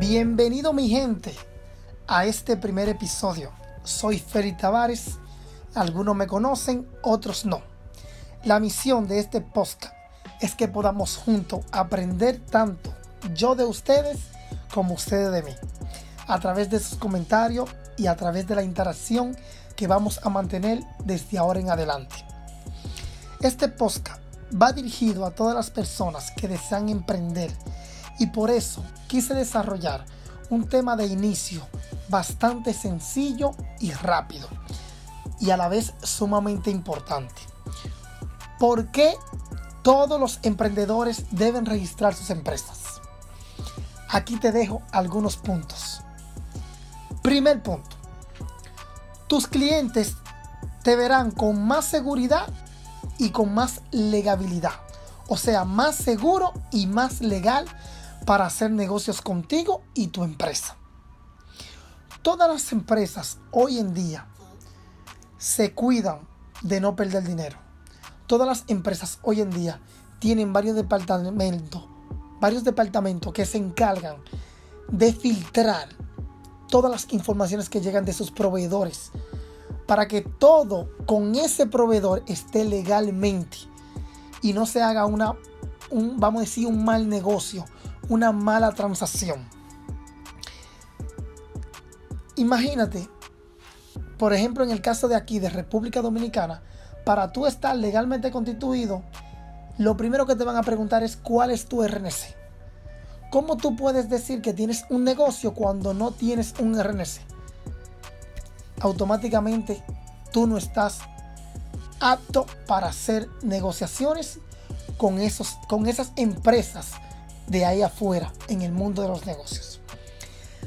Bienvenido mi gente a este primer episodio. Soy Feri Tavares. Algunos me conocen, otros no. La misión de este podcast es que podamos juntos aprender tanto yo de ustedes como ustedes de mí. A través de sus comentarios y a través de la interacción que vamos a mantener desde ahora en adelante. Este podcast va dirigido a todas las personas que desean emprender y por eso quise desarrollar un tema de inicio bastante sencillo y rápido y a la vez sumamente importante. ¿Por qué todos los emprendedores deben registrar sus empresas? Aquí te dejo algunos puntos. Primer punto. Tus clientes te verán con más seguridad y con más legabilidad. O sea, más seguro y más legal para hacer negocios contigo y tu empresa. Todas las empresas hoy en día se cuidan de no perder dinero. Todas las empresas hoy en día tienen varios departamentos, varios departamentos que se encargan de filtrar todas las informaciones que llegan de sus proveedores para que todo con ese proveedor esté legalmente y no se haga una un, vamos a decir un mal negocio una mala transacción. Imagínate, por ejemplo, en el caso de aquí, de República Dominicana, para tú estar legalmente constituido, lo primero que te van a preguntar es cuál es tu RNC. ¿Cómo tú puedes decir que tienes un negocio cuando no tienes un RNC? Automáticamente tú no estás apto para hacer negociaciones con, esos, con esas empresas de ahí afuera en el mundo de los negocios.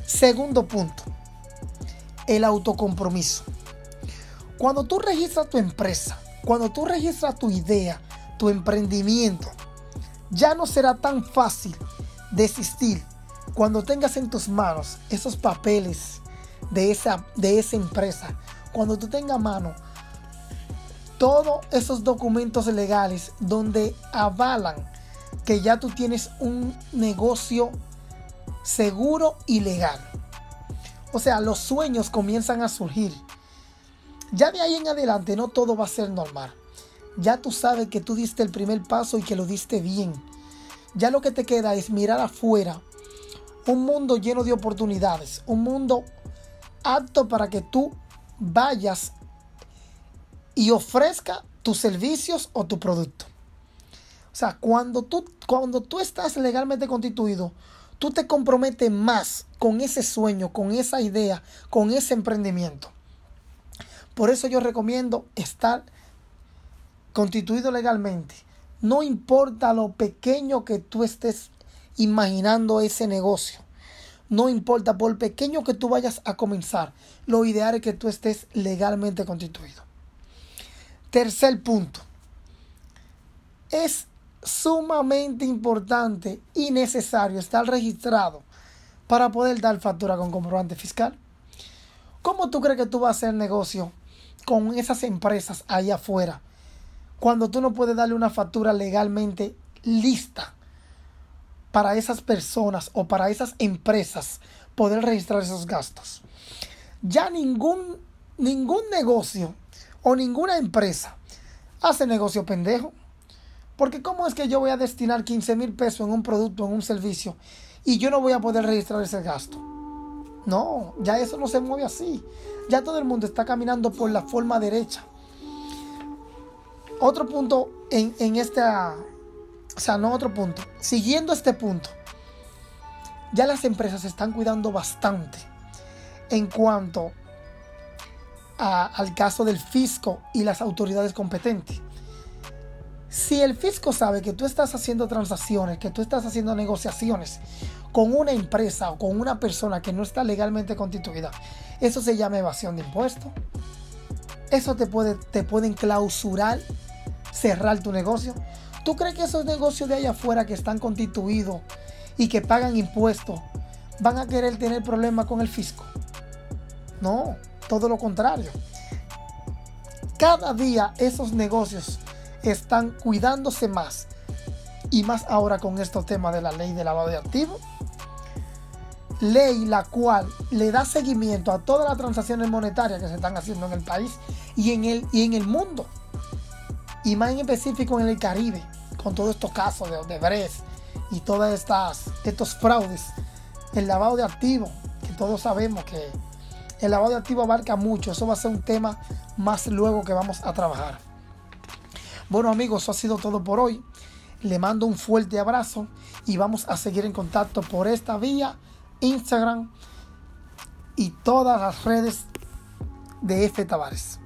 Segundo punto, el autocompromiso. Cuando tú registras tu empresa, cuando tú registras tu idea, tu emprendimiento, ya no será tan fácil desistir cuando tengas en tus manos esos papeles de esa, de esa empresa, cuando tú tengas a mano todos esos documentos legales donde avalan que ya tú tienes un negocio seguro y legal. O sea, los sueños comienzan a surgir. Ya de ahí en adelante no todo va a ser normal. Ya tú sabes que tú diste el primer paso y que lo diste bien. Ya lo que te queda es mirar afuera. Un mundo lleno de oportunidades. Un mundo apto para que tú vayas y ofrezca tus servicios o tu producto. O sea, cuando tú, cuando tú estás legalmente constituido, tú te comprometes más con ese sueño, con esa idea, con ese emprendimiento. Por eso yo recomiendo estar constituido legalmente. No importa lo pequeño que tú estés imaginando ese negocio. No importa por pequeño que tú vayas a comenzar. Lo ideal es que tú estés legalmente constituido. Tercer punto. Es sumamente importante y necesario estar registrado para poder dar factura con comprobante fiscal. ¿Cómo tú crees que tú vas a hacer negocio con esas empresas ahí afuera cuando tú no puedes darle una factura legalmente lista para esas personas o para esas empresas poder registrar esos gastos? Ya ningún, ningún negocio o ninguna empresa hace negocio pendejo. Porque ¿cómo es que yo voy a destinar 15 mil pesos en un producto, en un servicio, y yo no voy a poder registrar ese gasto? No, ya eso no se mueve así. Ya todo el mundo está caminando por la forma derecha. Otro punto en, en esta, o sea, no otro punto, siguiendo este punto, ya las empresas se están cuidando bastante en cuanto al caso del fisco y las autoridades competentes. Si el fisco sabe que tú estás haciendo transacciones, que tú estás haciendo negociaciones con una empresa o con una persona que no está legalmente constituida, eso se llama evasión de impuestos. Eso te puede, te pueden clausurar, cerrar tu negocio. ¿Tú crees que esos negocios de allá afuera que están constituidos y que pagan impuestos van a querer tener problemas con el fisco? No, todo lo contrario. Cada día esos negocios están cuidándose más. Y más ahora con estos temas de la ley de lavado de activos. ley la cual le da seguimiento a todas las transacciones monetarias que se están haciendo en el país y en el, y en el mundo. Y más en específico en el Caribe, con todos estos casos de Odebrecht y todos estos fraudes. El lavado de activos, que todos sabemos que el lavado de activos abarca mucho. Eso va a ser un tema más luego que vamos a trabajar. Bueno amigos, eso ha sido todo por hoy. Le mando un fuerte abrazo y vamos a seguir en contacto por esta vía, Instagram y todas las redes de F Tavares.